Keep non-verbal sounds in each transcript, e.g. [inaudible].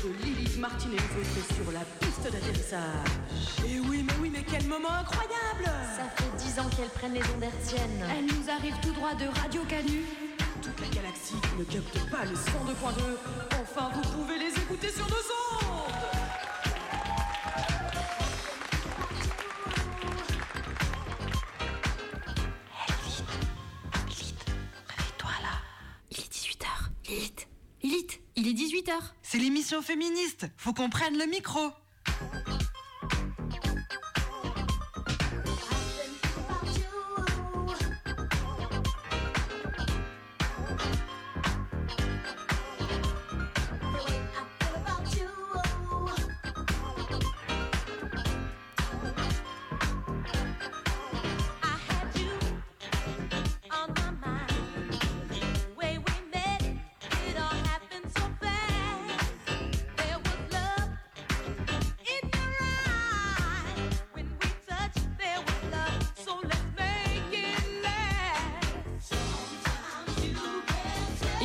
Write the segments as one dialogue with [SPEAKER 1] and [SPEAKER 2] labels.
[SPEAKER 1] De Lilith Martin et les autres sur la piste d'atterrissage.
[SPEAKER 2] Et oui, mais oui, mais quel moment incroyable
[SPEAKER 3] Ça fait dix ans qu'elles prennent les ondes hertziennes.
[SPEAKER 4] Elle nous arrive tout droit de Radio Canu.
[SPEAKER 1] Toute la galaxie ne capte pas le 102.2. Enfin, vous pouvez les écouter sur nos ondes
[SPEAKER 5] C'est l'émission féministe. Faut qu'on prenne le micro.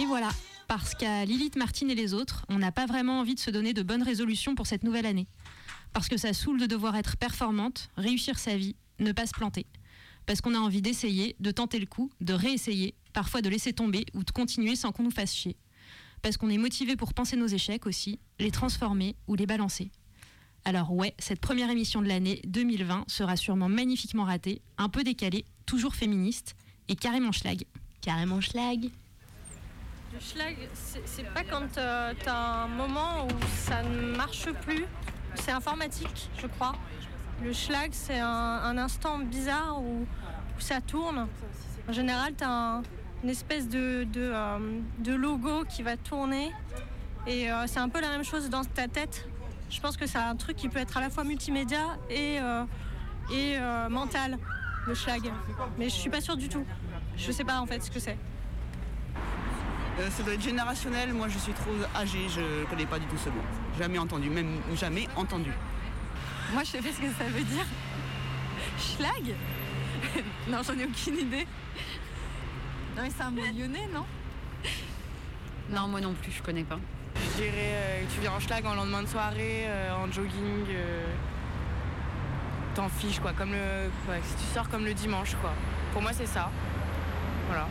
[SPEAKER 6] Voilà, parce qu'à Lilith Martine et les autres, on n'a pas vraiment envie de se donner de bonnes résolutions pour cette nouvelle année. Parce que ça saoule de devoir être performante, réussir sa vie, ne pas se planter. Parce qu'on a envie d'essayer, de tenter le coup, de réessayer, parfois de laisser tomber ou de continuer sans qu'on nous fasse chier. Parce qu'on est motivé pour penser nos échecs aussi, les transformer ou les balancer. Alors ouais, cette première émission de l'année 2020 sera sûrement magnifiquement ratée, un peu décalée, toujours féministe et carrément schlag. Carrément schlag.
[SPEAKER 7] Le schlag, c'est pas quand euh, t'as un moment où ça ne marche plus. C'est informatique, je crois. Le schlag, c'est un, instant bizarre où, ça tourne. En général, t'as un- une espèce de, euh, logo qui va tourner. Et euh, c'est un peu la même chose dans ta tête. Je pense que c'est un truc qui peut être à la fois multimédia et, et mental, le schlag. Mais je suis pas sûre du tout. Je sais pas en fait ce que c'est.
[SPEAKER 8] Euh, ça doit être générationnel, moi je suis trop âgée, je connais pas du tout ce mot. Jamais entendu, même jamais entendu.
[SPEAKER 9] Moi, je sais pas ce que ça veut dire. Schlag? [laughs] Non, j'en ai aucune idée. Non, mais c'est un mot lyonnais, non?
[SPEAKER 10] Non, moi non plus, je connais pas.
[SPEAKER 2] Je dirais euh, que tu viens en schlag en lendemain de soirée, euh, en jogging. euh, T'en fiches quoi, comme le. ouais, si tu sors comme le dimanche quoi. Pour moi c'est ça. Voilà.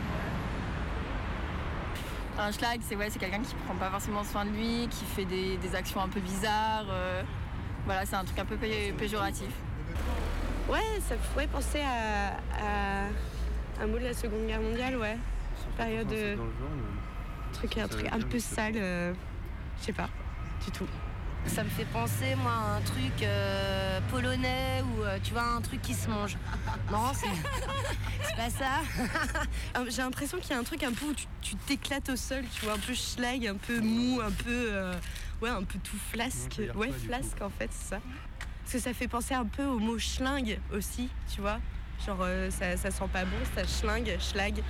[SPEAKER 9] Un schlag, c'est ouais, c'est quelqu'un qui prend pas forcément soin de lui, qui fait des, des actions un peu bizarres. euh, voilà, c'est un truc un peu pé- péjoratif.
[SPEAKER 11] Ouais, ça pourrait penser à, à un mot de la Seconde Guerre mondiale, ouais. Période. euh, truc, un truc un peu sale, euh, je sais pas, du tout.
[SPEAKER 12] Ça me fait penser, moi, à un truc euh, polonais ou euh, tu vois, un truc qui se mange. [laughs] Non, c'est [laughs] c'est pas ça. [laughs]
[SPEAKER 11] J'ai l'impression qu'il y a un truc un peu où tu tu t'éclates au sol, tu vois, un peu schlag, un peu mou, un peu. euh, ouais, un peu tout flasque.
[SPEAKER 13] Ouais,
[SPEAKER 11] flasque en fait, c'est ça. Parce que ça fait penser un peu au mot schlingue aussi, tu vois. Genre, euh, ça, ça sent pas bon, ça schlingue, schlag.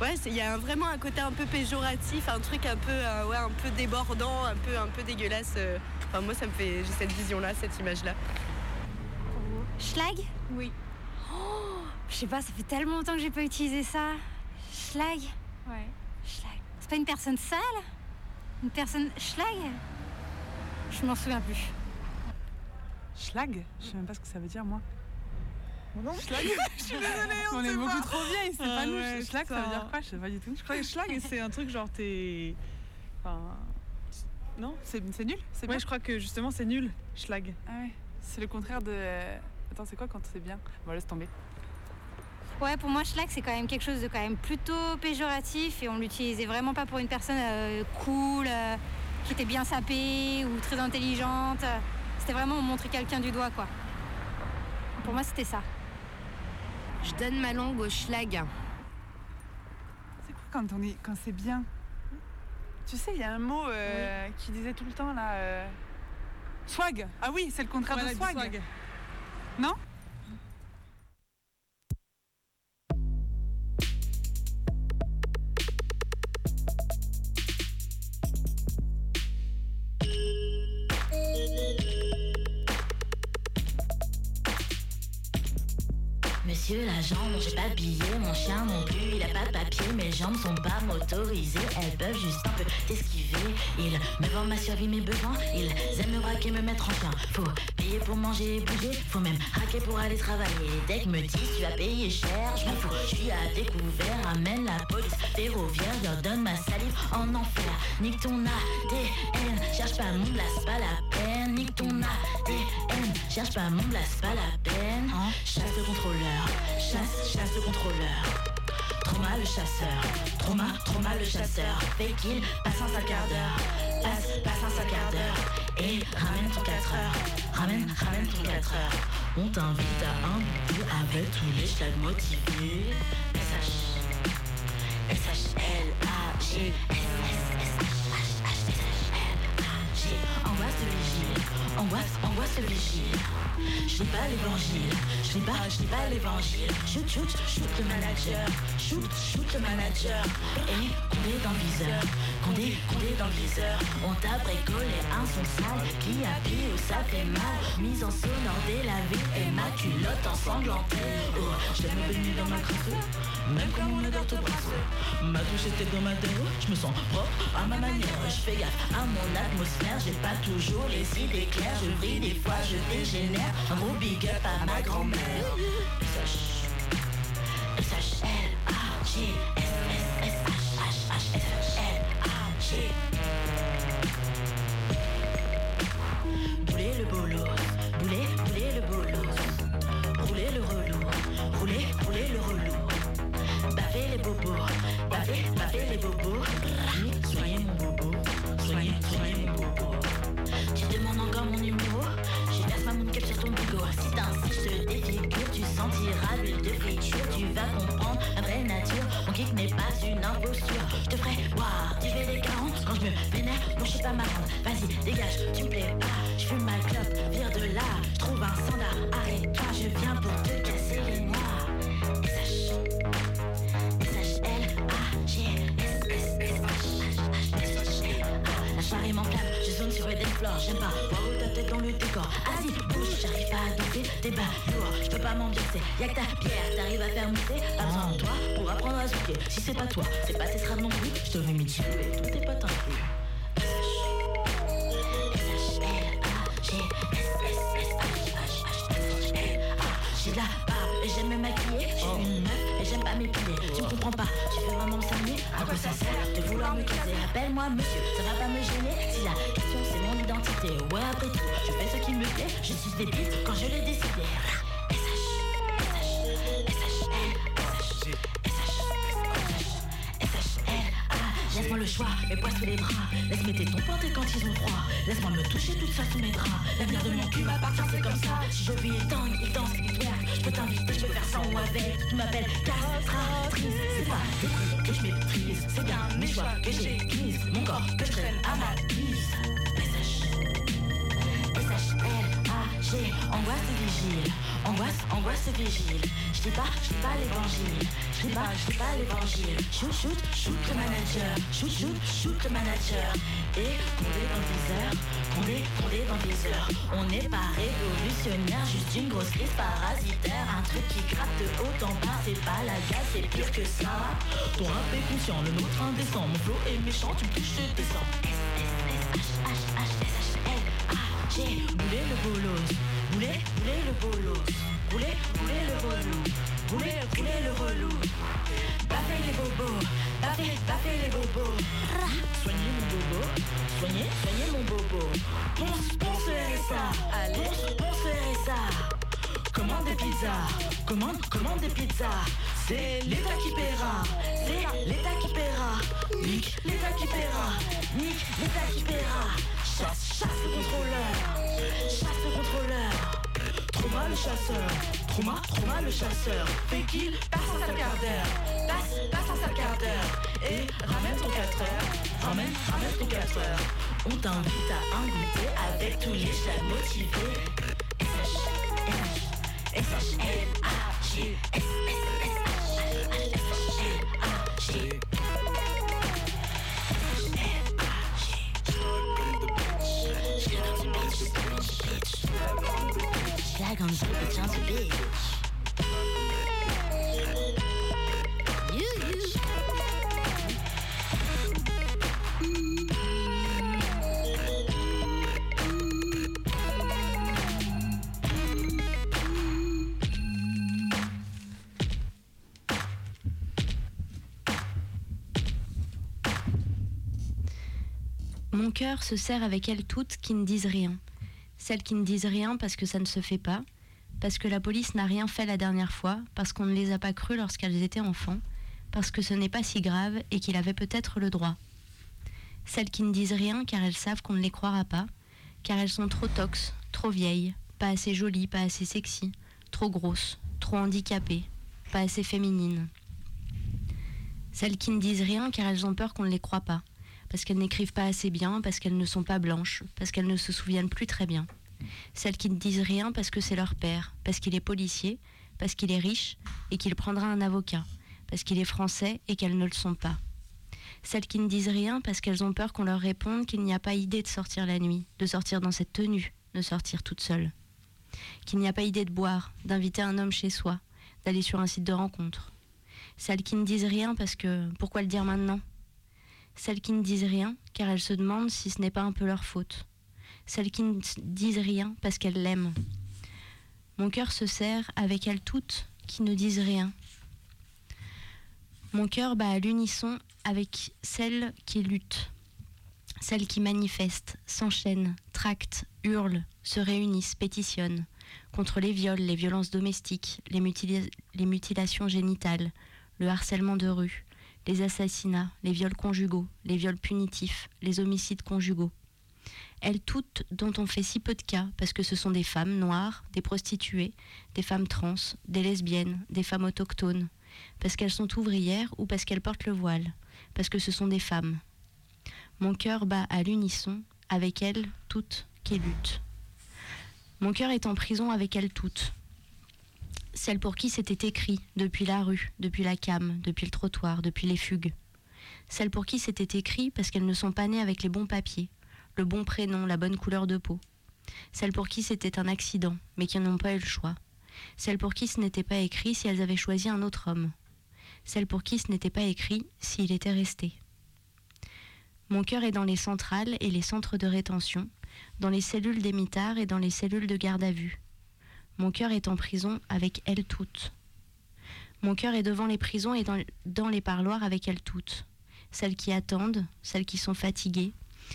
[SPEAKER 11] Ouais, il y a un- vraiment un côté un peu péjoratif, un truc un peu, euh, ouais, un peu débordant, un peu, un peu dégueulasse. euh. Enfin, moi, ça me fait. J'ai cette vision-là, cette image-là.
[SPEAKER 14] Schlag?
[SPEAKER 7] Oui.
[SPEAKER 14] Oh, je sais pas, ça fait tellement longtemps que j'ai pas utilisé ça. Schlag?
[SPEAKER 7] Ouais.
[SPEAKER 14] Schlag. C'est pas une personne sale? Une personne schlag? Je m'en souviens plus.
[SPEAKER 5] Schlag? Je sais même pas ce que ça veut dire, moi.
[SPEAKER 2] Non,
[SPEAKER 5] schlag [laughs]
[SPEAKER 2] Je suis désolée, on
[SPEAKER 5] On est beaucoup
[SPEAKER 2] pas.
[SPEAKER 5] trop vieilles, c'est
[SPEAKER 2] Ah
[SPEAKER 5] pas nous.
[SPEAKER 2] ouais,
[SPEAKER 5] schlag, ça veut dire quoi Je sais pas du tout.
[SPEAKER 2] Je crois que schlag, c'est un truc genre t'es. Enfin.
[SPEAKER 5] Non C'est nul C'est
[SPEAKER 2] Ouais,
[SPEAKER 5] bien
[SPEAKER 2] je crois que justement c'est nul, schlag.
[SPEAKER 5] Ah ouais. C'est le contraire de. Attends, c'est quoi quand c'est bien? Bon, laisse tomber.
[SPEAKER 14] Ouais, pour moi, schlag, c'est quand même quelque chose de quand même plutôt péjoratif et on l'utilisait vraiment pas pour une personne euh, cool, euh, qui était bien sapée ou très intelligente. C'était vraiment montrer quelqu'un du doigt, quoi. Pour moi, c'était ça.
[SPEAKER 12] Je donne ma langue au schlag.
[SPEAKER 5] C'est quoi quand on est quand c'est bien? Tu sais, il y a un mot euh, qui disait tout le temps là. euh, Swag Ah oui, c'est le contraire de swag. Non?
[SPEAKER 13] J'ai pas billet, mon chien non plus, il a pas de papier, mes jambes sont pas motorisées, elles peuvent juste un peu t'esquiver. Ils me vendent ma survie, mes besoins, ils aiment me braquer, me mettre en chien. Faut payer pour manger et bouger, faut même raquer pour aller travailler. Dès que me disent tu vas payer cher, je m'en fous, je suis à découvert, amène la police ferroviaire, leur donne ma salive en enfer. Nique ton ADN, cherche pas mon blast, pas la peine, nique ton ADN, cherche pas mon blast, pas la peine. Chasse le contrôleur, chasse, chasse le contrôleur. Trauma le chasseur, trauma, trauma le chasseur. Fait qu'il passe un sale quart d'heure, passe, passe un sale quart d'heure. Et ramène ton 4 heures, ramène, ramène ton 4 heures. On t'invite à un bout avec tous les chags motivés. SH, SH, L, A, G, S, S, S. Angoisse de vigile, angoisse, angoisse de vigile. Je lis pas l'évangile, je lis pas, je lis pas l'évangile. Shoot, shoot, shoot le manager, shoot, shoot le manager. Et Condé dans le viseur, Condé, Condé dans le viseur. On t'a bricolé un son sale, qui pris où ça fait mal? Mise en sonore délavée et ma culotte ensanglantée. Oh, je l'ai venu dans ma crasse, même quand mon odeur te brasse. Ma douche était dans ma déo, je me sens propre à ma manière. Je fais gaffe à mon atmosphère, j'ai pas toujours les idées claires. Je brille des fois, je dégénère. Un gros big up à ma grand-mère. SH, L, G, S, S, S, H, H, H, S, L, A, G. Bouler le bolos, bouler, bouler le bolos. Rouler le relou, rouler, rouler le relou. Baver les bobos, baver, une imposture Je te ferai voir, tu fais les 40 Quand je me vénère, non je suis pas marrante Vas-y, dégage, tu me plais pas Je fume ma clope, vire de là Je trouve un standard, arrête-toi Je viens pour te casser les noix SH SH L A G S S S H H H H A La soirée m'enflamme, je zone sur le dance floor J'aime pas voir ta tête dans le décor Vas-y, bouge, j'arrive pas à danser T'es je peux pas m'ambiancer Y'a que ta pierre, t'arrives à faire monter. Pas besoin de toi pour apprendre à zouker Si c'est pas toi, c'est pas tes straps non plus Je te vais m'y tuer, tous tes potes inclus J'ai la barbe et j'aime me maquiller. Je une meuf et j'aime pas m'épiler. Tu me comprends pas, tu veux vraiment me cerner À quoi ça sert de vouloir me caser Appelle-moi monsieur, ça va pas me gêner. Si la question c'est mon identité. Ouais après tout, je fais ce qui me plaît. Je suis des bites quand je l'ai décidé le choix, mes poids sous les bras Laisse mes tétons porter quand ils ont froid. Laisse-moi me toucher toute seule sous mes draps. L'avenir de mon cul m'appartient, c'est comme ça. Si je vis, il tangue, il danse, il twerk. Je peux t'inviter, je peux faire sans ou avec. Tu m'appelles castratrice. C'est pas des coups que je méprise. C'est bien mes choix que j'église Mon corps que je traîne à ma guise. S-H-L-A-G Angoisse et vigile. Angoisse, angoisse et vigile Je dis pas, je dis pas l'évangile. Je dis pas, je dis pas l'évangile. Shoot, shoot, shoot le manager. Shoot, shoot, shoot le manager. Et Condé dans le viseur Condé, Condé dans le viseur On n'est pas révolutionnaire Juste une grosse crise parasitaire. Un truc qui gratte de haut en bas C'est pas la gaz, c'est pire que ça. Ton rap est conscient, le nôtre indécent. Mon flow est méchant, tu me touches, je descends. J'ai boulé le bolos, boulé, boulé le bolos, boulé, boulé le relou, boulé, boulé le relou. Baffez les bobos, baffez, baffez les bobos. Soignez mon bobo, soignez, soignez mon bobo. Ponce, ponce le RSA, ponce, ponce le RSA. Commande des pizzas, commande, commande des pizzas. C'est l'État qui paiera, c'est l'État qui paiera. Nique l'État qui paiera, nique l'État qui paiera. Chasse, chasse le contrôleur, chasse le contrôleur. Trauma le chasseur, trauma, trauma le chasseur. Fait qu'il passe un sale quart d'heure, passe, passe un sale quart d'heure. Et ramène ton 4 heures, ramène, ramène ton 4 heures. On t'invite à un goûter avec tous les chats motivés. S H S H L A G S S S H H S H L A G.
[SPEAKER 15] Mon cœur se serre avec elles toutes qui ne disent rien celles qui ne disent rien parce que ça ne se fait pas, parce que la police n'a rien fait la dernière fois, parce qu'on ne les a pas crues lorsqu'elles étaient enfants, parce que ce n'est pas si grave et qu'il avait peut-être le droit. Celles qui ne disent rien car elles savent qu'on ne les croira pas, car elles sont trop tox, trop vieilles, pas assez jolies, pas assez sexy, trop grosses, trop handicapées, pas assez féminines. Celles qui ne disent rien car elles ont peur qu'on ne les croit pas, parce qu'elles n'écrivent pas assez bien, parce qu'elles ne sont pas blanches, parce qu'elles ne se souviennent plus très bien. Celles qui ne disent rien parce que c'est leur père, parce qu'il est policier, parce qu'il est riche et qu'il prendra un avocat, parce qu'il est français et qu'elles ne le sont pas. Celles qui ne disent rien parce qu'elles ont peur qu'on leur réponde qu'il n'y a pas idée de sortir la nuit, de sortir dans cette tenue, de sortir toute seule. Qu'il n'y a pas idée de boire, d'inviter un homme chez soi, d'aller sur un site de rencontre. Celles qui ne disent rien parce que pourquoi le dire maintenant? Celles qui ne disent rien car elles se demandent si ce n'est pas un peu leur faute. Celles qui ne disent rien parce qu'elles l'aiment. Mon cœur se serre avec elles toutes qui ne disent rien. Mon cœur bat à l'unisson avec celles qui luttent, celles qui manifestent, s'enchaînent, tractent, hurlent, se réunissent, pétitionnent contre les viols, les violences domestiques, les mutilations génitales, le harcèlement de rue, les assassinats, les viols conjugaux, les viols punitifs, les homicides conjugaux. Elles toutes dont on fait si peu de cas parce que ce sont des femmes noires, des prostituées, des femmes trans, des lesbiennes, des femmes autochtones, parce qu'elles sont ouvrières ou parce qu'elles portent le voile, parce que ce sont des femmes. Mon cœur bat à l'unisson avec elles toutes qui luttent. Mon cœur est en prison avec elles toutes. Celles pour qui c'était écrit depuis la rue, depuis la came, depuis le trottoir, depuis les fugues. Celles pour qui c'était écrit parce qu'elles ne sont pas nées avec les bons papiers, le bon prénom, la bonne couleur de peau. Celles pour qui c'était un accident, mais qui n'ont pas eu le choix. Celles pour qui ce n'était pas écrit si elles avaient choisi un autre homme. Celles pour qui ce n'était pas écrit s'il était resté. Mon cœur est dans les centrales et les centres de rétention, dans les cellules des et dans les cellules de garde à vue. Mon cœur est en prison avec elles toutes. Mon cœur est devant les prisons et dans les parloirs avec elles toutes. Celles qui attendent, celles qui sont fatiguées,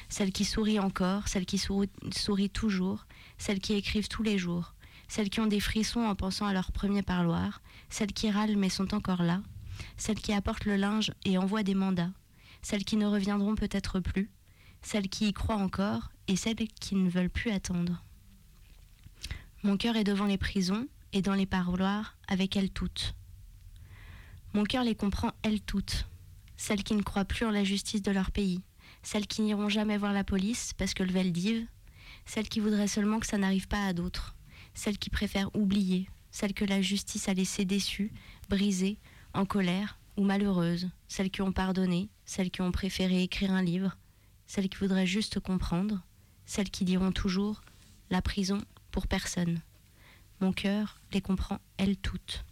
[SPEAKER 15] celles qui sourient encore, celles qui sourient, sourient toujours, celles qui écrivent tous les jours, celles qui ont des frissons en pensant à leur premier parloir, celles qui râlent mais sont encore là, celles qui apportent le linge et envoient des mandats, celles qui ne reviendront peut-être plus, celles qui y croient encore et celles qui ne veulent plus attendre. Mon cœur est devant les prisons et dans les parloirs avec elles toutes. Mon cœur les comprend elles toutes, celles qui ne croient plus en la justice de leur pays, celles qui n'iront jamais voir la police parce que le Veldiv, celles qui voudraient seulement que ça n'arrive pas à d'autres, celles qui préfèrent oublier, celles que la justice a laissées déçues, brisées, en colère ou malheureuses, celles qui ont pardonné, celles qui ont préféré écrire un livre, celles qui voudraient juste comprendre, celles qui diront toujours la prison pour personne. Mon cœur les comprend elles toutes.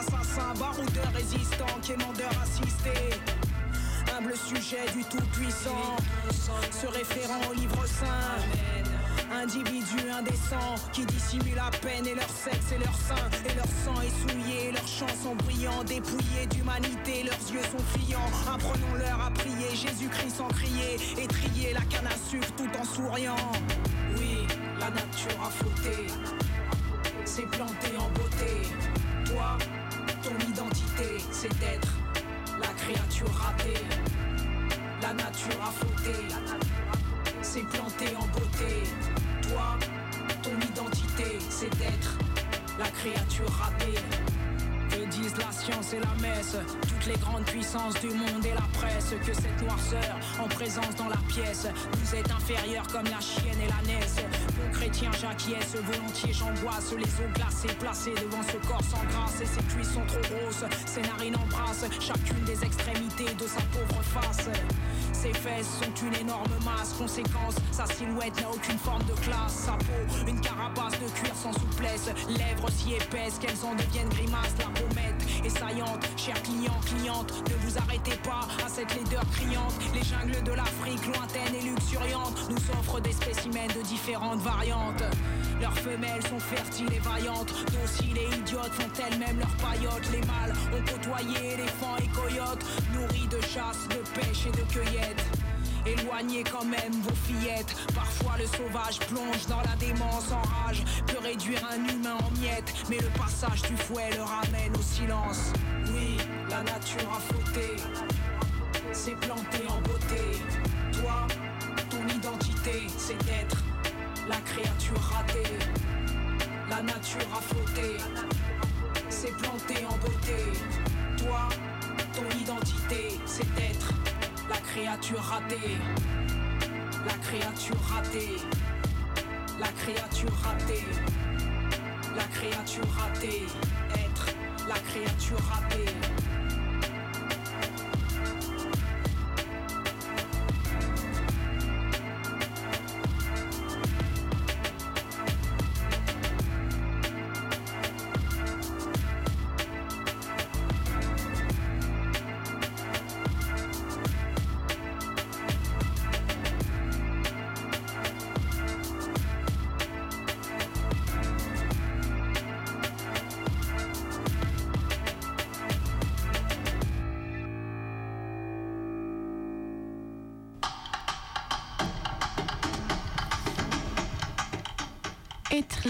[SPEAKER 16] Assassin, baroudeur résistant, quémandeur assisté. Humble sujet du tout-puissant, se référant au livre saint. Individu indécent qui dissimule la peine et leur sexe et leur sein et leur sang est souillé, leurs chants sont brillants, dépouillés d'humanité, leurs yeux sont fuyants. Apprenons-leur à prier, Jésus-Christ sans crier et trier la canne à sucre tout en souriant. Oui, la nature a flotté, s'est plantée c'est d'être la créature ratée. La nature a flotté, c'est planté en beauté. Toi, ton identité, c'est d'être la créature ratée. Disent la science et la messe, toutes les grandes puissances du monde et la presse, que cette noirceur en présence dans la pièce. Nous est inférieure comme la chienne et la naisse. Bon chrétien, j'acquiesce, volontiers j'angoisse, les eaux glacées placées devant ce corps sans grâce, et ses cuisses sont trop grosses, ses narines embrassent chacune des extrémités de sa pauvre face. Ses fesses sont une énorme masse, conséquence, sa silhouette n'a aucune forme de classe. Sa peau, une carapace de cuir sans souplesse, lèvres si épaisses qu'elles en deviennent grimaces. La pommette est saillante, cher client, cliente, ne vous arrêtez pas à cette laideur criante. Les jungles de l'Afrique, lointaines et luxuriantes, nous offrent des spécimens de différentes variantes. Leurs femelles sont fertiles et vaillantes, dociles et idiotes font elles-mêmes leurs paillotes. Les mâles ont côtoyé éléphants et coyotes, nourris de chasse, de pêche et de cueillette. Éloignez quand même vos fillettes. Parfois le sauvage plonge dans la démence en rage. Peut réduire un humain en miettes. Mais le passage du fouet le ramène au silence. Oui, la nature a flotté. C'est planté en beauté. Toi, ton identité, c'est d'être la créature ratée. La nature a flotté. C'est planté en beauté. Toi, ton identité, c'est d'être la créature ratée, la créature ratée, la créature ratée, la créature ratée, être la créature ratée.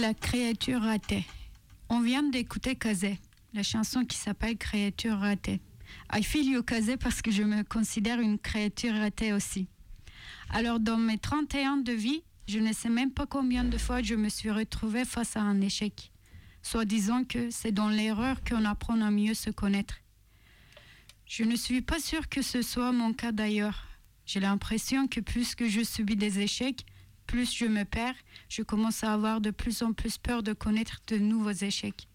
[SPEAKER 17] La créature ratée. On vient d'écouter Kazé, la chanson qui s'appelle Créature ratée. I feel you Kazé parce que je me considère une créature ratée aussi. Alors dans mes 31 ans de vie, je ne sais même pas combien de fois je me suis retrouvée face à un échec. Soit disant que c'est dans l'erreur qu'on apprend à mieux se connaître. Je ne suis pas sûre que ce soit mon cas d'ailleurs. J'ai l'impression que plus que je subis des échecs, plus je me perds, je commence à avoir de plus en plus peur de connaître de nouveaux échecs.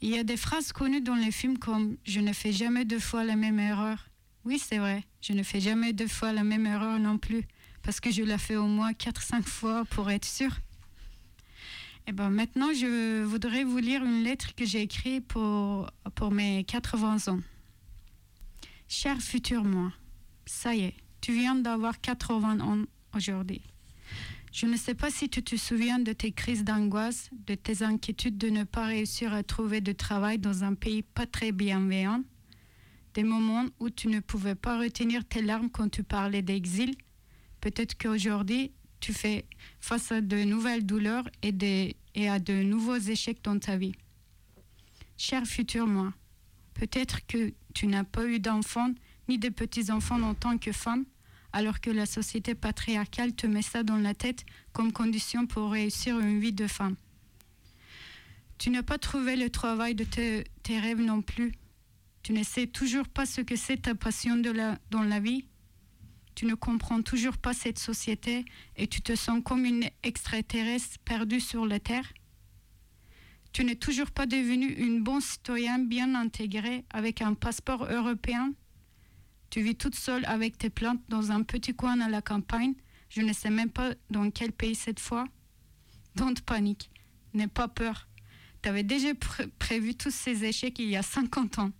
[SPEAKER 17] Il y a des phrases connues dans les films comme Je ne fais jamais deux fois la même erreur. Oui, c'est vrai, je ne fais jamais deux fois la même erreur non plus, parce que je la fais au moins 4-5 fois pour être sûre. Et ben maintenant, je voudrais vous lire une lettre que j'ai écrite pour, pour mes 80 ans. Cher futur moi, ça y est, tu viens d'avoir 80 ans aujourd'hui. Je ne sais pas si tu te souviens de tes crises d'angoisse, de tes inquiétudes de ne pas réussir à trouver de travail dans un pays pas très bienveillant, des moments où tu ne pouvais pas retenir tes larmes quand tu parlais d'exil. Peut-être qu'aujourd'hui, tu fais face à de nouvelles douleurs et, et à de nouveaux échecs dans ta vie. Cher futur moi, peut-être que tu n'as pas eu d'enfants ni de petits-enfants en tant que femme, alors que la société patriarcale te met ça dans la tête comme condition pour réussir une vie de femme. Tu n'as pas trouvé le travail de te- tes rêves non plus. Tu ne sais toujours pas ce que c'est ta passion de la- dans la vie. Tu ne comprends toujours pas cette société et tu te sens comme une extraterrestre perdue sur la Terre. Tu n'es toujours pas devenu une bonne citoyenne bien intégrée avec un passeport européen. Tu vis toute seule avec tes plantes dans un petit coin à la campagne. Je ne sais même pas dans quel pays cette fois. Don't panique. N'aie pas peur. Tu avais déjà pré- prévu tous ces échecs il y a 50 ans.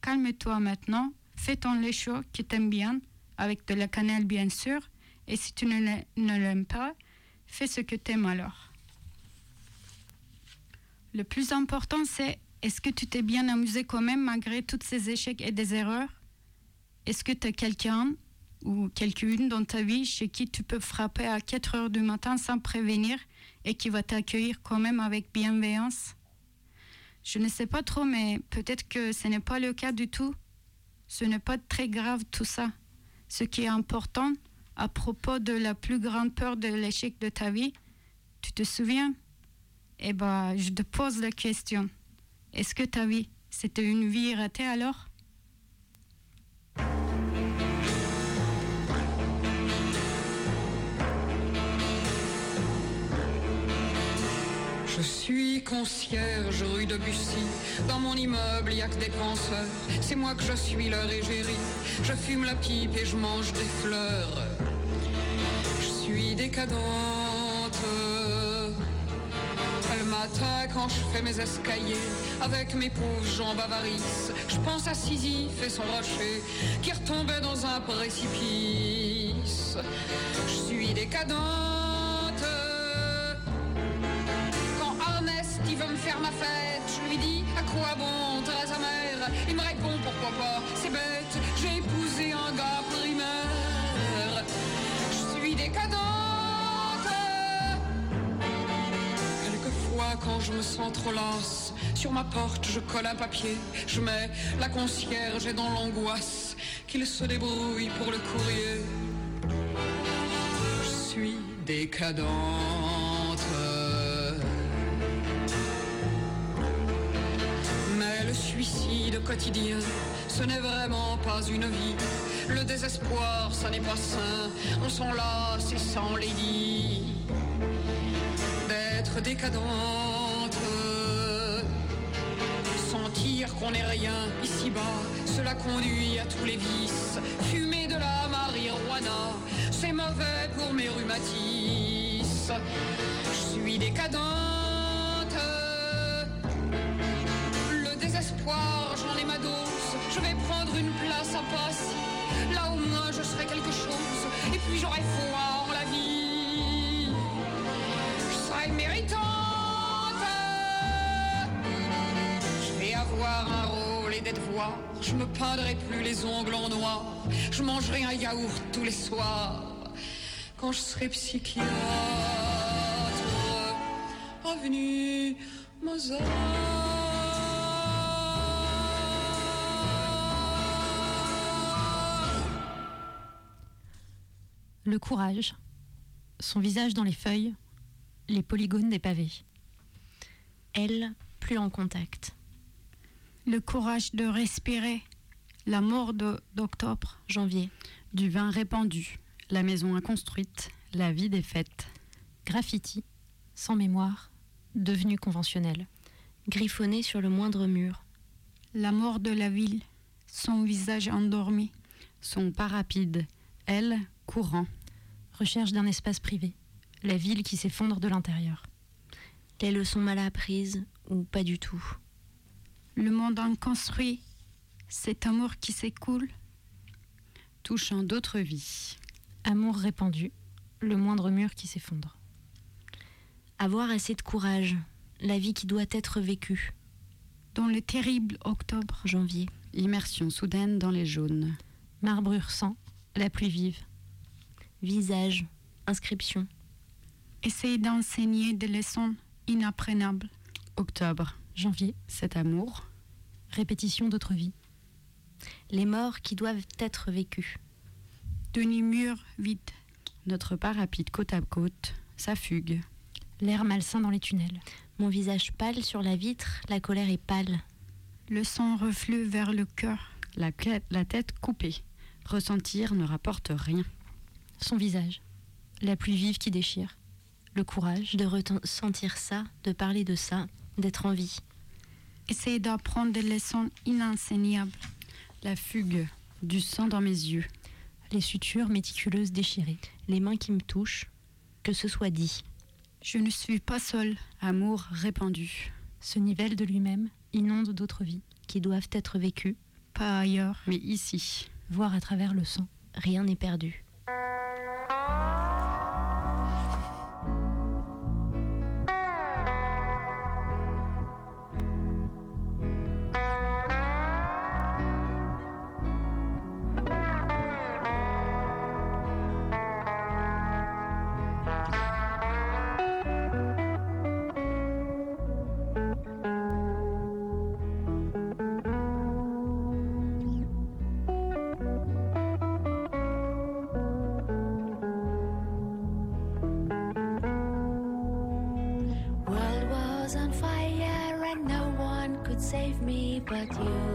[SPEAKER 17] Calme-toi maintenant. Fais ton lait chaud qui t'aime bien, avec de la cannelle bien sûr. Et si tu ne l'aimes pas, fais ce que t'aimes alors. Le plus important, c'est est-ce que tu t'es bien amusé quand même malgré tous ces échecs et des erreurs? Est-ce que tu as quelqu'un ou quelqu'une dans ta vie chez qui tu peux frapper à 4 heures du matin sans prévenir et qui va t'accueillir quand même avec bienveillance? Je ne sais pas trop, mais peut-être que ce n'est pas le cas du tout. Ce n'est pas très grave tout ça. Ce qui est important, à propos de la plus grande peur de l'échec de ta vie. Tu te souviens? Eh ben, je te pose la question. Est-ce que ta vie, c'était une vie ratée alors?
[SPEAKER 18] Je suis concierge rue de Bussy. Dans mon immeuble, y a que des penseurs. C'est moi que je suis leur égérie. Je fume la pipe et je mange des fleurs. Je suis décadente. Quand je fais mes escaliers, avec mes pauvres jambes avarices, je pense à Sisyphe et son rocher qui retombait dans un précipice. Je suis décadente. Quand Ernest il veut me faire ma fête, je lui dis à quoi bon Thérèse mère Il me répond pourquoi pas, c'est bête, quand je me sens trop lasse, sur ma porte je colle un papier, je mets la concierge et dans l'angoisse qu'il se débrouille pour le courrier. Je suis décadente. Mais le suicide quotidien, ce n'est vraiment pas une vie. Le désespoir, ça n'est pas sain. On s'en lasse et sans les dit décadente. Sentir qu'on n'est rien ici-bas, cela conduit à tous les vices. Fumer de la marijuana, c'est mauvais pour mes rhumatismes. Je suis décadente. Le désespoir, j'en ai ma dose. Je vais prendre une place à Passy. Là au moins je serai quelque chose. Et puis j'aurai foi en la vie. Je me peindrai plus les ongles en noir. Je mangerai un yaourt tous les soirs. Quand je serai psychiatre. Avenue Mozart.
[SPEAKER 6] Le courage, son visage dans les feuilles, les polygones des pavés.
[SPEAKER 15] Elle, plus en contact.
[SPEAKER 17] Le courage de respirer. La mort de- d'octobre.
[SPEAKER 15] Janvier.
[SPEAKER 10] Du vin répandu, la maison inconstruite, la vie des fêtes.
[SPEAKER 6] Graffiti, sans mémoire, devenu conventionnel.
[SPEAKER 15] Griffonné sur le moindre mur.
[SPEAKER 17] La mort de la ville. Son visage endormi.
[SPEAKER 10] Son pas rapide, elle, courant.
[SPEAKER 6] Recherche d'un espace privé. La ville qui s'effondre de l'intérieur.
[SPEAKER 15] Les leçons mal apprises ou pas du tout?
[SPEAKER 17] Le monde inconstruit. Cet amour qui s'écoule.
[SPEAKER 10] Touchant d'autres vies.
[SPEAKER 6] Amour répandu, le moindre mur qui s'effondre.
[SPEAKER 15] Avoir assez de courage. La vie qui doit être vécue.
[SPEAKER 17] Dans le terrible octobre.
[SPEAKER 15] Janvier.
[SPEAKER 10] Immersion soudaine dans les jaunes.
[SPEAKER 6] Marbrure sang, la pluie vive.
[SPEAKER 15] Visage. Inscription.
[SPEAKER 17] Essayer d'enseigner des leçons inapprenables.
[SPEAKER 10] Octobre.
[SPEAKER 6] Janvier.
[SPEAKER 10] Cet amour.
[SPEAKER 6] Répétition d'autres vies.
[SPEAKER 15] Les morts qui doivent être vécues.
[SPEAKER 17] Demi-mur vide.
[SPEAKER 10] Notre pas rapide côte à côte, sa fugue.
[SPEAKER 6] L'air malsain dans les tunnels.
[SPEAKER 15] Mon visage pâle sur la vitre, la colère est pâle.
[SPEAKER 17] Le sang reflue vers le cœur.
[SPEAKER 10] La tête coupée. Ressentir ne rapporte rien.
[SPEAKER 6] Son visage. La pluie vive qui déchire. Le courage.
[SPEAKER 15] De ressentir ça, de parler de ça, d'être en vie.
[SPEAKER 17] Essayer d'apprendre des leçons inenseignables.
[SPEAKER 10] La fugue. Du sang dans mes yeux.
[SPEAKER 6] Les sutures méticuleuses déchirées.
[SPEAKER 15] Les mains qui me touchent. Que ce soit dit.
[SPEAKER 17] Je ne suis pas seule.
[SPEAKER 10] Amour répandu.
[SPEAKER 6] Ce nivelle de lui-même inonde d'autres vies.
[SPEAKER 15] Qui doivent être vécues.
[SPEAKER 17] Pas ailleurs.
[SPEAKER 10] Mais ici.
[SPEAKER 6] Voir à travers le sang.
[SPEAKER 15] Rien n'est perdu.
[SPEAKER 19] But you.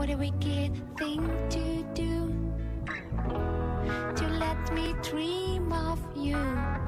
[SPEAKER 19] What a wicked thing to do to let me dream of you.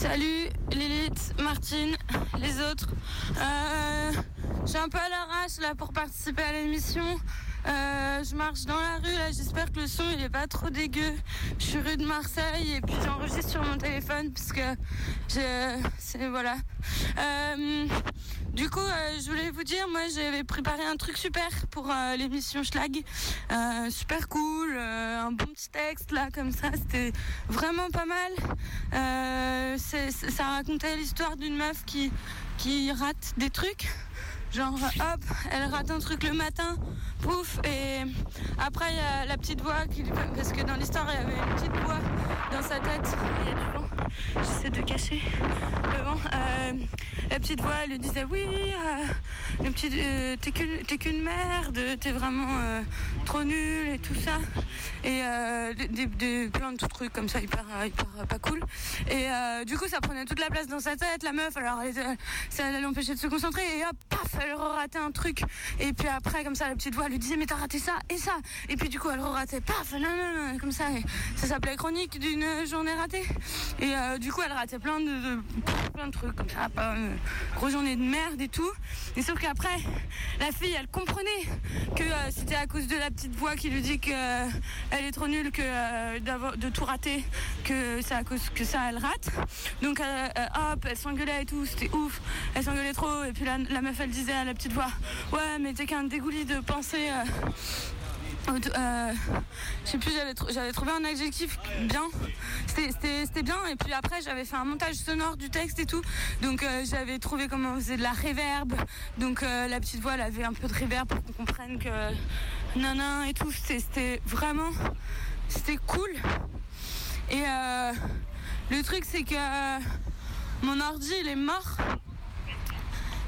[SPEAKER 2] Salut Lilith, Martine, les autres. Euh, je suis un peu à l'arrache là pour participer à l'émission. Euh, je marche dans la rue là, j'espère que le son il est pas trop dégueu. Je suis rue de Marseille et puis j'enregistre sur mon téléphone parce que je, c'est voilà. Euh, du coup, euh, je voulais vous dire, moi j'avais préparé un truc super pour l'émission Schlag, super cool, un bon petit texte là comme ça, c'était vraiment pas mal. Ça racontait l'histoire d'une meuf qui rate des trucs. Genre, hop, elle rate un truc le matin, pouf, et après il y a la petite voix qui lui- Parce que dans l'histoire, il y avait une petite voix dans sa tête. J'essaie de cacher. Euh, la petite voix elle lui disait oui, euh, euh, t'es qu'une merde, t'es vraiment trop nul et tout ça. Et des, des- plein de trucs comme ça hyper, hyper pas cool. Et du coup ça prenait toute la place dans sa tête, la meuf, alors elle ça l'empêcher de se concentrer et hop, paf, elle ratait un truc. Et puis après comme ça la petite voix lui disait mais t'as raté ça et ça. Et puis du coup elle ratait, paf, non, non, non, comme ça. Et ça s'appelait chronique d'une journée ratée. Euh, du coup elle ratait plein de, plein de trucs comme ça, pas une grosse journée de merde et tout. Et sauf qu'après, la fille, elle comprenait que euh, c'était à cause de la petite voix qui lui dit que euh, est trop nulle que de tout rater, que c'est à cause que ça elle rate. Donc hop, elle s'engueulait et tout, c'était ouf. Elle s'engueulait trop et puis la, meuf elle disait à la petite voix, ouais mais t'es qu'un dégouli de pensée. Euh, je sais plus, j'avais trou- j'avais trouvé un adjectif bien. C'était- bien. Et puis après, j'avais fait un montage sonore du texte et tout. Donc euh, j'avais trouvé comment on faisait de la réverb. Donc euh, la petite voix, elle avait un peu de réverb pour qu'on comprenne que nanan et tout. C'était- vraiment. C'était cool. Et le truc, c'est que mon ordi, il est mort.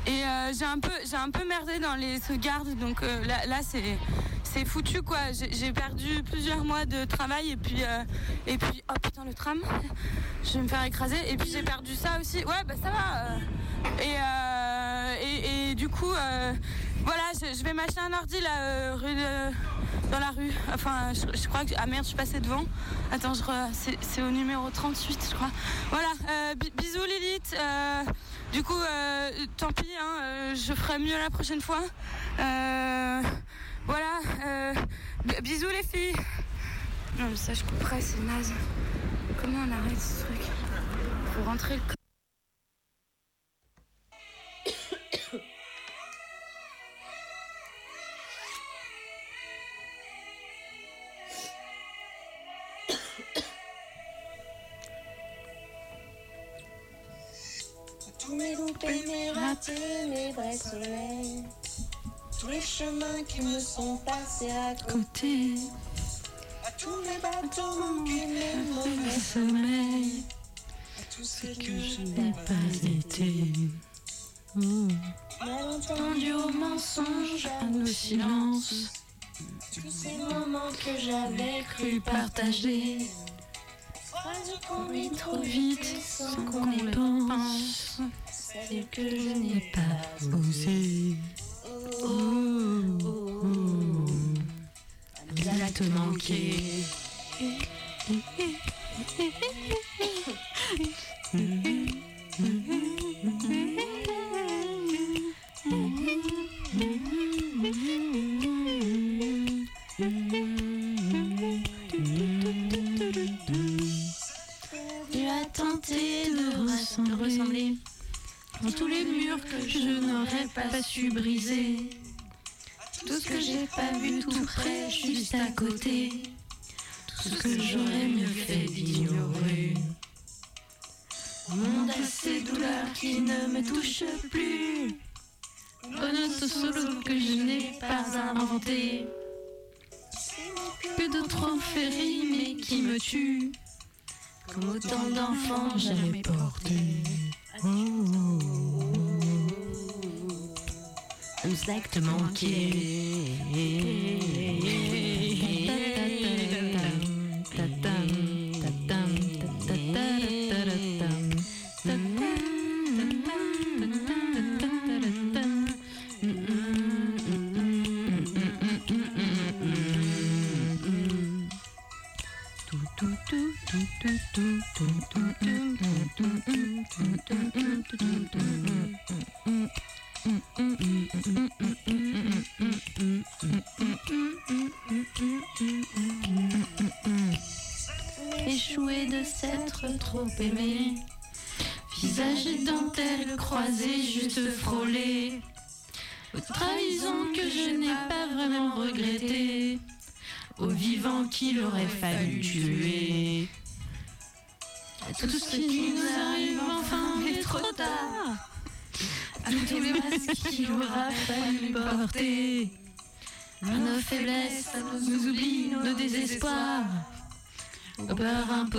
[SPEAKER 2] Et j'ai un peu j'ai un peu merdé dans les sauvegardes donc là c'est c'est foutu quoi. J'ai perdu plusieurs mois de travail et puis euh, et puis oh putain le tram, [laughs] je vais me faire écraser et puis j'ai perdu ça aussi. Ouais bah ça va. euh. Et, euh, et, du coup euh, voilà je, vais m'acheter un ordi là euh, rue de- dans la rue. Enfin je, crois que ah merde je suis passée devant. Attends je c'est au numéro 38 je crois. Voilà bi- bisous Lilith. du coup, tant pis, hein, je ferai mieux la prochaine fois. Euh, voilà, euh, bisous les filles. Non, mais ça, je couperai, c'est naze. Comment on arrête ce truc Faut rentrer le.
[SPEAKER 20] Tous mes loupés, mes ratés, mes vrais soleils. Tous les chemins qui me sont passés à côté. À tous mes bateaux manqués, mes mauvais sommeils. À tout ce que je n'ai pas été. Malentendu aux mensonges, à nos silences. Tous ces moments que j'avais cru partager. Phrases qu'on dit trop vite sans qu'on les pense. Celles que je n'ai pas osé. Exact manqué. [laughs] autant d'enfants jamais portés. Exact manqué.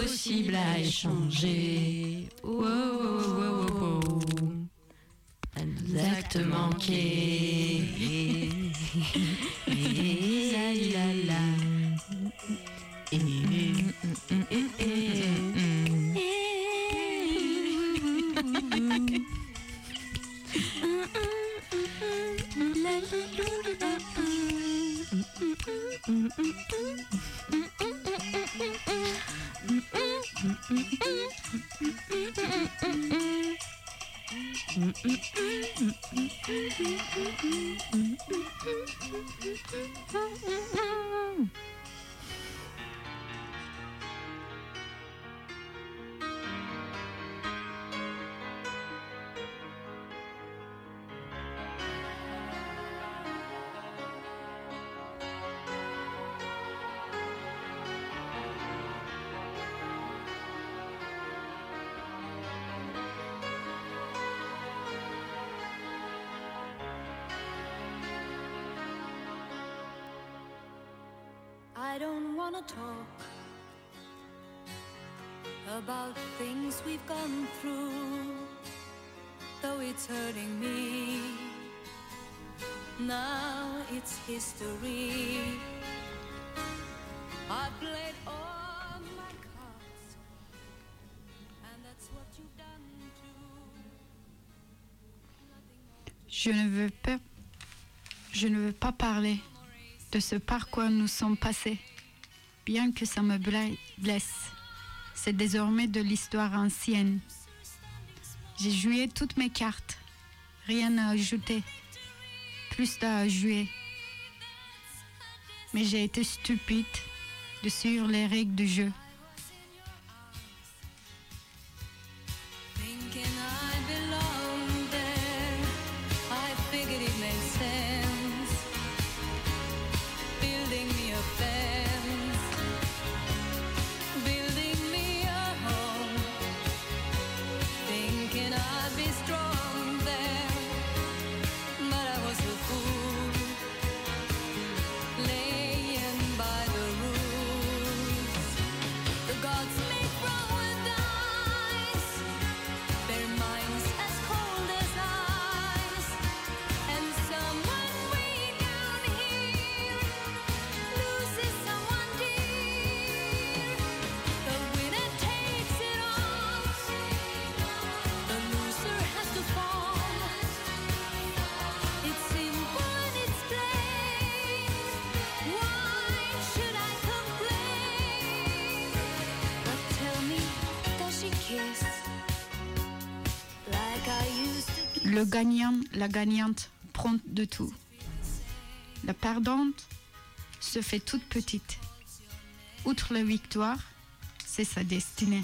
[SPEAKER 15] Impossible à échanger.
[SPEAKER 21] I wanna talk about things we've gone through, though it's hurting me. Now it's history. I played all my cards, and that's what you've done too.
[SPEAKER 22] Je ne veux pas, je ne veux pas parler de ce par quoi nous sommes passés, bien que ça me blesse. C'est désormais de l'histoire ancienne. J'ai joué toutes mes cartes, rien à ajouter, plus à jouer. Mais j'ai été stupide de suivre les règles du jeu. La gagnante prend de tout. La perdante se fait toute petite. Outre la victoire, c'est sa destinée.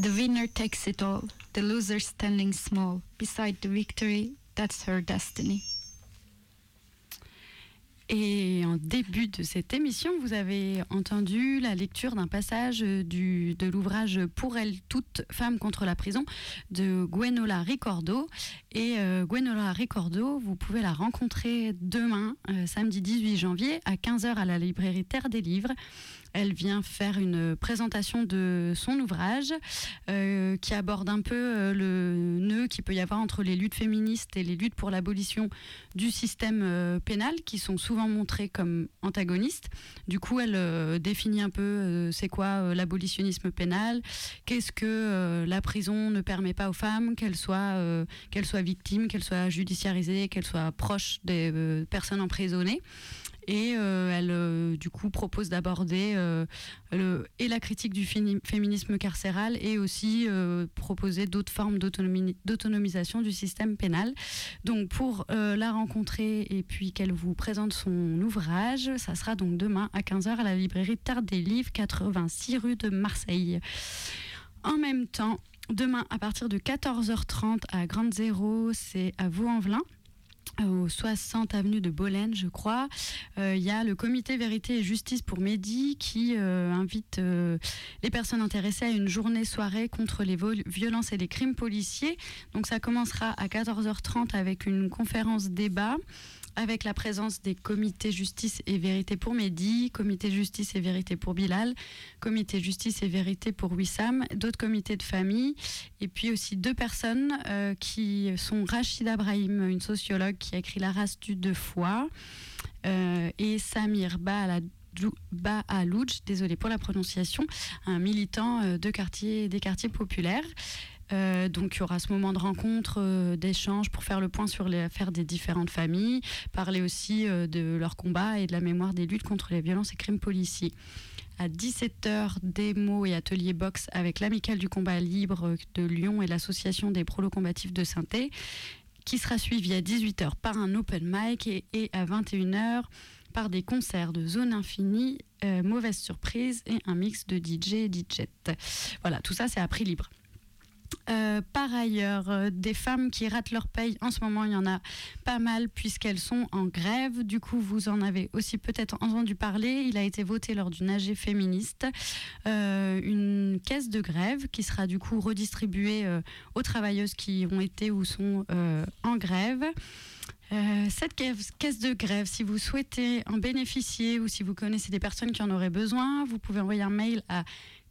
[SPEAKER 21] The winner takes it all,
[SPEAKER 17] the loser standing small. Beside the victory, that's her destiny.
[SPEAKER 10] Et en début de cette émission, vous avez entendu la lecture d'un passage de l'ouvrage Pour elle, toute femme contre la prison de Gwenola Ricordo. Et euh, Gwenola Ricordo, vous pouvez la rencontrer demain, euh, samedi 18 janvier, à 15h à la librairie Terre des Livres. Elle vient faire une présentation de son ouvrage euh, qui aborde un peu euh, le nœud qu'il peut y avoir entre les luttes féministes et les luttes pour l'abolition du système euh, pénal qui sont souvent montrés comme antagonistes. Du coup, elle définit un peu c'est quoi l'abolitionnisme pénal, qu'est-ce que la prison ne permet pas aux femmes, qu'elles soient, qu'elles soient victimes, qu'elles soient judiciarisées, qu'elles soient proches des personnes emprisonnées. Et euh, elle, euh, du coup, propose d'aborder euh, et la critique du féminisme carcéral et aussi proposer d'autres formes d'autonomisation du système pénal. Donc, pour la rencontrer et puis qu'elle vous présente son ouvrage, ça sera donc demain à 15h à la librairie Terre des Livres, 86 rue de Marseille. En même temps, demain à partir de 14h30 à Grande Zéro, c'est à Vaux-en-Velin au 60 avenue de Bolène, je crois. Euh, Il y a le comité Vérité et Justice pour Mehdi qui euh, invite euh, les personnes intéressées à une journée-soirée contre les violences et les crimes policiers. Donc ça commencera à 14h30 avec une conférence débat avec la présence des comités justice et vérité pour Mehdi, comité justice et vérité pour Bilal, comité justice et vérité pour Wissam, d'autres comités de famille, et puis aussi deux personnes euh, qui sont Rachida Brahim, une sociologue qui a écrit La race du deux fois, euh, et Samir Baaladou- Baalouj, désolé pour la prononciation, un militant euh, de quartier, des quartiers populaires. Euh, donc il y aura ce moment de rencontre, euh, d'échange pour faire le point sur les affaires des différentes familles, parler aussi euh, de leur combat et de la mémoire des luttes contre les violences et crimes policiers. À 17h, démo et atelier boxe avec l'Amicale du combat libre de Lyon et l'Association des prolos combatifs de saint qui sera suivi à 18h par un open mic et, et à 21h par des concerts de Zone Infinie, Mauvaise Surprise et un mix de DJ et DJ. Voilà, tout ça c'est à prix libre. Euh, par ailleurs, euh, des femmes qui ratent leur paye, en ce moment, il y en a pas mal puisqu'elles sont en grève. Du coup, vous en avez aussi peut-être entendu parler. Il a été voté lors d'une AG féministe euh, une caisse de grève qui sera du coup redistribuée aux travailleuses qui ont été ou sont en grève. Cette caisse de grève, si vous souhaitez en bénéficier ou si vous connaissez des personnes qui en auraient besoin, vous pouvez envoyer un mail à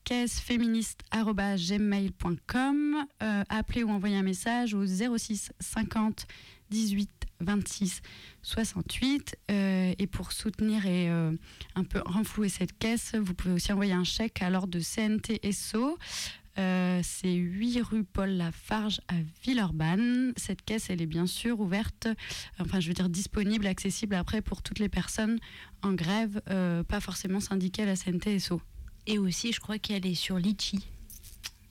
[SPEAKER 10] caisseféministe.gmail.com, euh, appeler ou envoyer un message au 06 50 18 26 68. euh, et pour soutenir et euh, un peu renflouer cette caisse, vous pouvez aussi envoyer un chèque à l'ordre de CNTSO. Euh, c'est 8 rue Paul Lafarge à Villeurbanne. Cette caisse, elle est bien sûr ouverte, enfin je veux dire disponible, accessible après pour toutes les personnes en grève, euh, pas forcément syndiquées à la CNTSO.
[SPEAKER 15] Et aussi, je crois qu'elle est sur Litchi.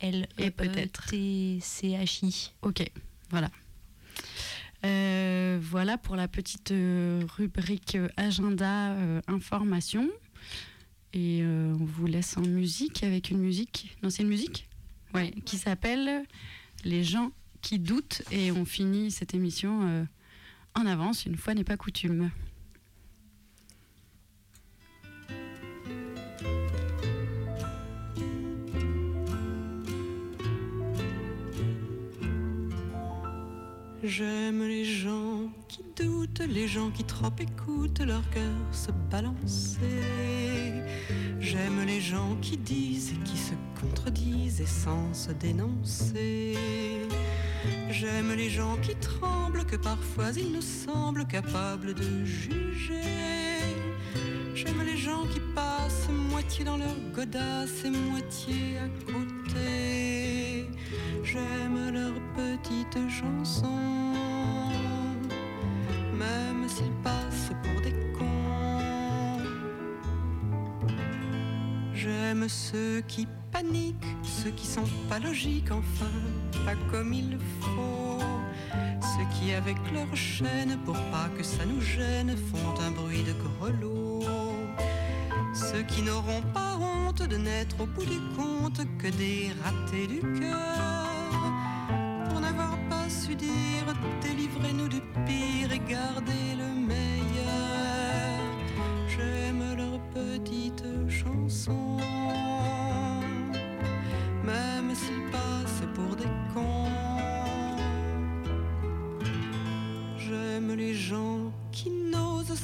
[SPEAKER 15] Elle
[SPEAKER 10] Et peut-être.
[SPEAKER 15] T-C-H-I.
[SPEAKER 10] Ok, voilà. Euh, voilà pour la petite euh, rubrique agenda euh, information. Et euh, on vous laisse en musique avec une musique. Non, c'est une musique Ouais, qui s'appelle Les gens qui doutent. Et on finit cette émission en avance, une fois n'est pas coutume.
[SPEAKER 23] J'aime les gens qui doutent, les gens qui trop écoutent leur cœur se balancer. J'aime les gens qui disent et qui se contredisent et sans se dénoncer. J'aime les gens qui tremblent, que parfois ils nous semblent capables de juger. J'aime les gens qui passent moitié dans leur godasse et moitié à côté. J'aime leurs petites chansons, même s'ils passent pour des cons. J'aime ceux qui paniquent, ceux qui sont pas logiques, enfin, pas comme il faut. Ceux qui, avec leur chaîne, pour pas que ça nous gêne, font un bruit de grelot. Ceux qui n'auront pas honte de n'être au bout du compte que des ratés du cœur. Pour n'avoir pas su dire délivrez-nous du pire et gardez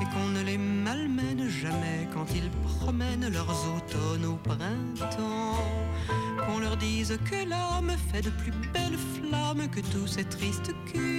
[SPEAKER 23] Et qu'on ne les malmène jamais quand ils promènent leurs automnes au printemps. Qu'on leur dise que l'âme fait de plus belles flammes que tous ces tristes culs